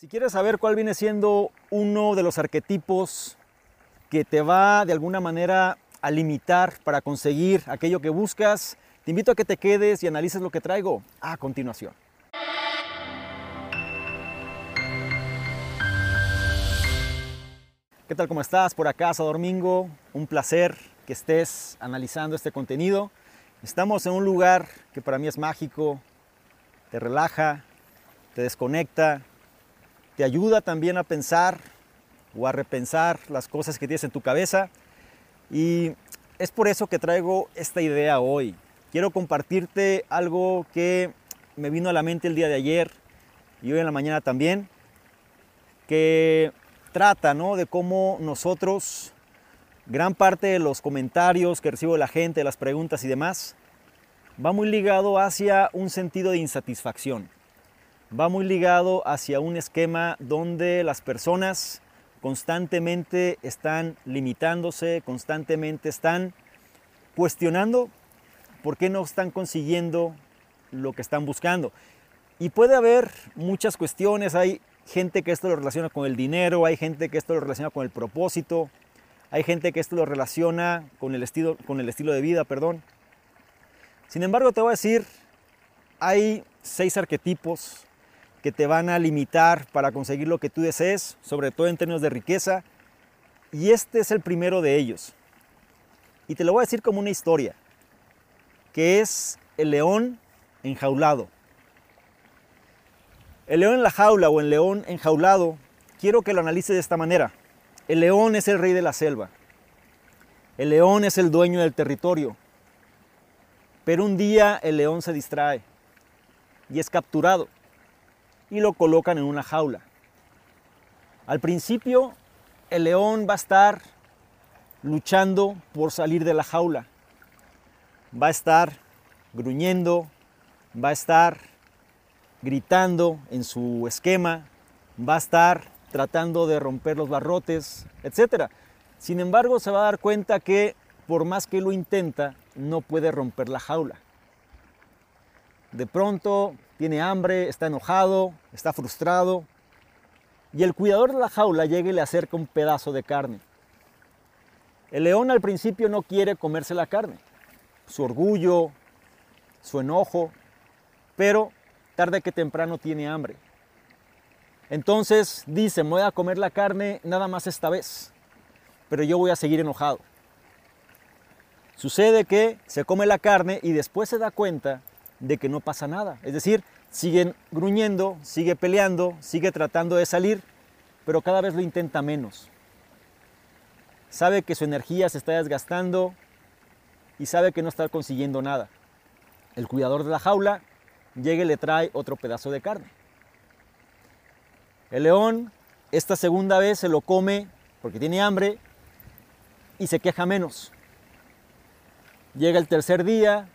Si quieres saber cuál viene siendo uno de los arquetipos que te va de alguna manera a limitar para conseguir aquello que buscas, te invito a que te quedes y analices lo que traigo a continuación. ¿Qué tal? ¿Cómo estás? Por acá, Domingo. Un placer que estés analizando este contenido. Estamos en un lugar que para mí es mágico, te relaja, te desconecta, te ayuda también a pensar o a repensar las cosas que tienes en tu cabeza. Y es por eso que traigo esta idea hoy. Quiero compartirte algo que me vino a la mente el día de ayer y hoy en la mañana también, que trata ¿no? de cómo nosotros, gran parte de los comentarios que recibo de la gente, las preguntas y demás, va muy ligado hacia un sentido de insatisfacción va muy ligado hacia un esquema donde las personas constantemente están limitándose, constantemente están cuestionando por qué no están consiguiendo lo que están buscando. Y puede haber muchas cuestiones, hay gente que esto lo relaciona con el dinero, hay gente que esto lo relaciona con el propósito, hay gente que esto lo relaciona con el estilo, con el estilo de vida, perdón. Sin embargo, te voy a decir, hay seis arquetipos que te van a limitar para conseguir lo que tú desees, sobre todo en términos de riqueza. Y este es el primero de ellos. Y te lo voy a decir como una historia, que es el león enjaulado. El león en la jaula o el león enjaulado, quiero que lo analices de esta manera. El león es el rey de la selva. El león es el dueño del territorio. Pero un día el león se distrae y es capturado y lo colocan en una jaula. Al principio el león va a estar luchando por salir de la jaula. Va a estar gruñendo, va a estar gritando en su esquema, va a estar tratando de romper los barrotes, etc. Sin embargo, se va a dar cuenta que por más que lo intenta, no puede romper la jaula. De pronto tiene hambre, está enojado, está frustrado. Y el cuidador de la jaula llega y le acerca un pedazo de carne. El león al principio no quiere comerse la carne. Su orgullo, su enojo, pero tarde que temprano tiene hambre. Entonces dice, me voy a comer la carne nada más esta vez, pero yo voy a seguir enojado. Sucede que se come la carne y después se da cuenta de que no pasa nada. Es decir, siguen gruñendo, sigue peleando, sigue tratando de salir, pero cada vez lo intenta menos. Sabe que su energía se está desgastando y sabe que no está consiguiendo nada. El cuidador de la jaula llega y le trae otro pedazo de carne. El león esta segunda vez se lo come porque tiene hambre y se queja menos. Llega el tercer día,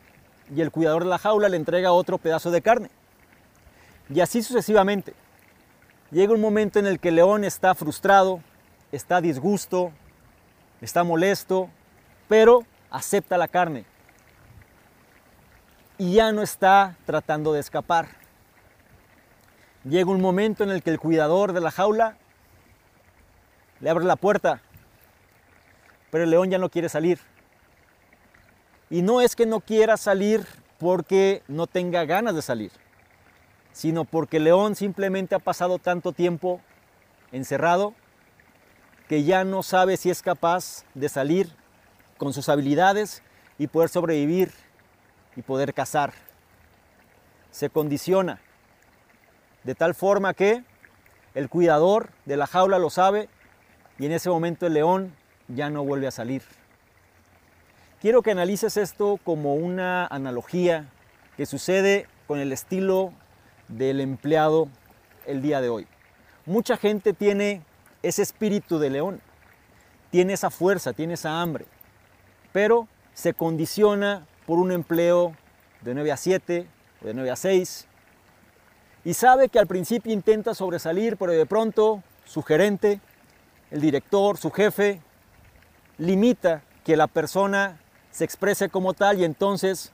y el cuidador de la jaula le entrega otro pedazo de carne. Y así sucesivamente. Llega un momento en el que el león está frustrado, está disgusto, está molesto, pero acepta la carne. Y ya no está tratando de escapar. Llega un momento en el que el cuidador de la jaula le abre la puerta, pero el león ya no quiere salir y no es que no quiera salir porque no tenga ganas de salir, sino porque León simplemente ha pasado tanto tiempo encerrado que ya no sabe si es capaz de salir con sus habilidades y poder sobrevivir y poder cazar. Se condiciona de tal forma que el cuidador de la jaula lo sabe y en ese momento el león ya no vuelve a salir. Quiero que analices esto como una analogía que sucede con el estilo del empleado el día de hoy. Mucha gente tiene ese espíritu de león, tiene esa fuerza, tiene esa hambre, pero se condiciona por un empleo de 9 a 7 o de 9 a 6 y sabe que al principio intenta sobresalir, pero de pronto su gerente, el director, su jefe, limita que la persona se exprese como tal y entonces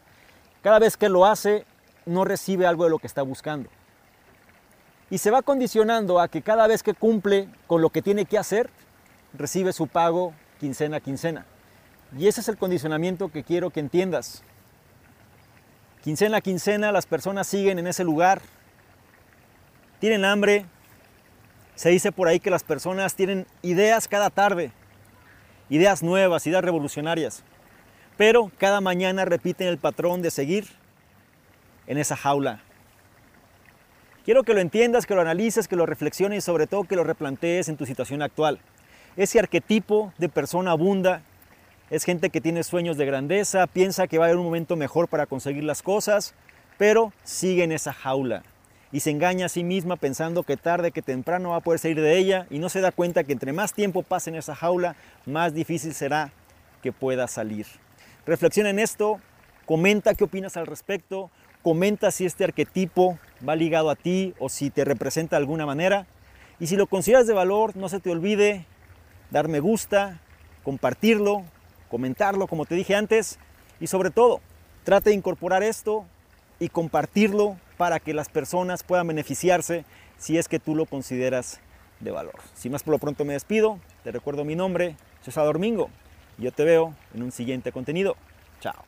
cada vez que lo hace no recibe algo de lo que está buscando. y se va condicionando a que cada vez que cumple con lo que tiene que hacer, recibe su pago quincena a quincena. Y ese es el condicionamiento que quiero que entiendas. Quincena a quincena las personas siguen en ese lugar, tienen hambre, se dice por ahí que las personas tienen ideas cada tarde, ideas nuevas, ideas revolucionarias, pero cada mañana repiten el patrón de seguir en esa jaula. Quiero que lo entiendas, que lo analices, que lo reflexiones y sobre todo que lo replantees en tu situación actual. Ese arquetipo de persona abunda, es gente que tiene sueños de grandeza, piensa que va a haber un momento mejor para conseguir las cosas, pero sigue en esa jaula y se engaña a sí misma pensando que tarde que temprano va a poder salir de ella y no se da cuenta que entre más tiempo pase en esa jaula, más difícil será que pueda salir. Reflexiona en esto, comenta qué opinas al respecto, comenta si este arquetipo va ligado a ti o si te representa de alguna manera. Y si lo consideras de valor, no se te olvide dar me gusta, compartirlo, comentarlo como te dije antes y sobre todo, trate de incorporar esto y compartirlo para que las personas puedan beneficiarse si es que tú lo consideras de valor. Sin más por lo pronto me despido, te recuerdo mi nombre, César Domingo, yo te veo en un siguiente contenido. Chao.